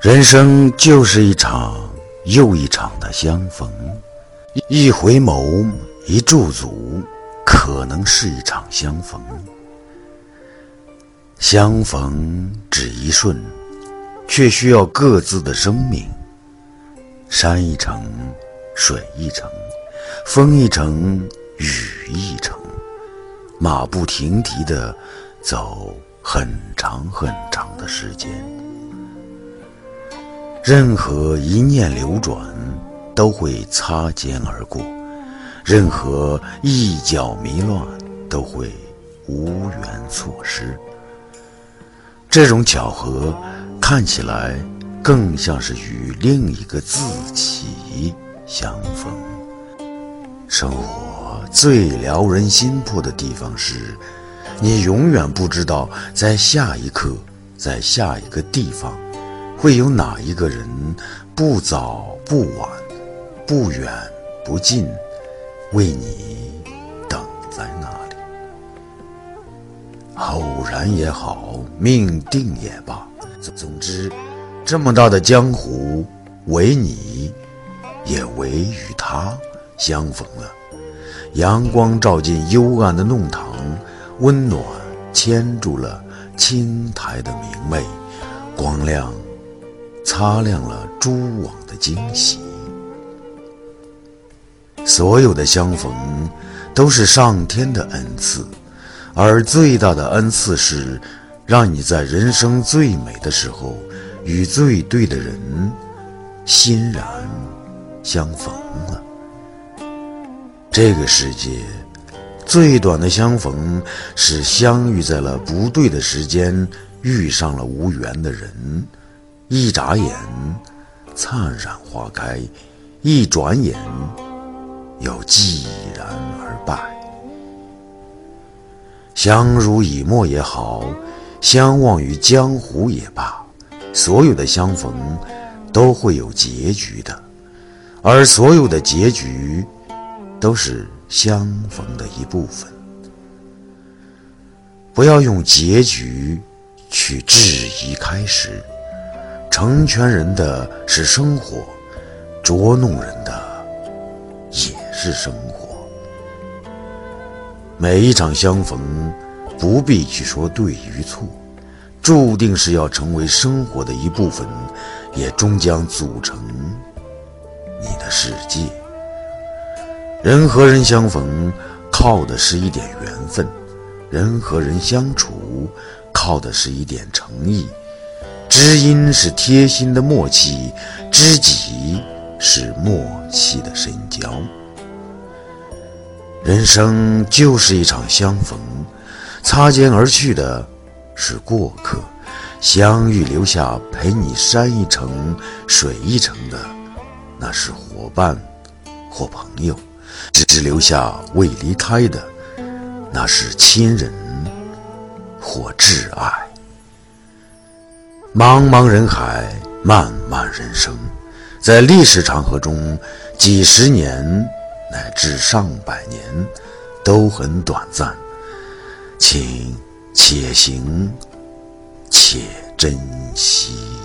人生就是一场又一场的相逢，一回眸，一驻足，可能是一场相逢。相逢只一瞬，却需要各自的生命。山一程，水一程，风一程，雨一程，马不停蹄的走很长很长的时间。任何一念流转，都会擦肩而过；任何一脚迷乱，都会无缘错失。这种巧合，看起来更像是与另一个自己相逢。生活最撩人心魄的地方是，你永远不知道在下一刻，在下一个地方。会有哪一个人不早不晚，不远不近，为你等在那里？偶然也好，命定也罢，总之，这么大的江湖，唯你，也唯与他相逢了。阳光照进幽暗的弄堂，温暖牵住了青苔的明媚，光亮。擦亮了蛛网的惊喜。所有的相逢，都是上天的恩赐，而最大的恩赐是，让你在人生最美的时候，与最对的人欣然相逢了。这个世界，最短的相逢，是相遇在了不对的时间，遇上了无缘的人。一眨眼，灿然花开；一转眼，又寂然而败。相濡以沫也好，相忘于江湖也罢，所有的相逢都会有结局的，而所有的结局都是相逢的一部分。不要用结局去质疑开始。成全人的是生活，捉弄人的也是生活。每一场相逢，不必去说对与错，注定是要成为生活的一部分，也终将组成你的世界。人和人相逢，靠的是一点缘分；人和人相处，靠的是一点诚意。知音是贴心的默契，知己是默契的深交。人生就是一场相逢，擦肩而去的是过客，相遇留下陪你山一程、水一程的，那是伙伴或朋友；只留下未离开的，那是亲人或挚爱。茫茫人海，漫漫人生，在历史长河中，几十年乃至上百年都很短暂，请且行且珍惜。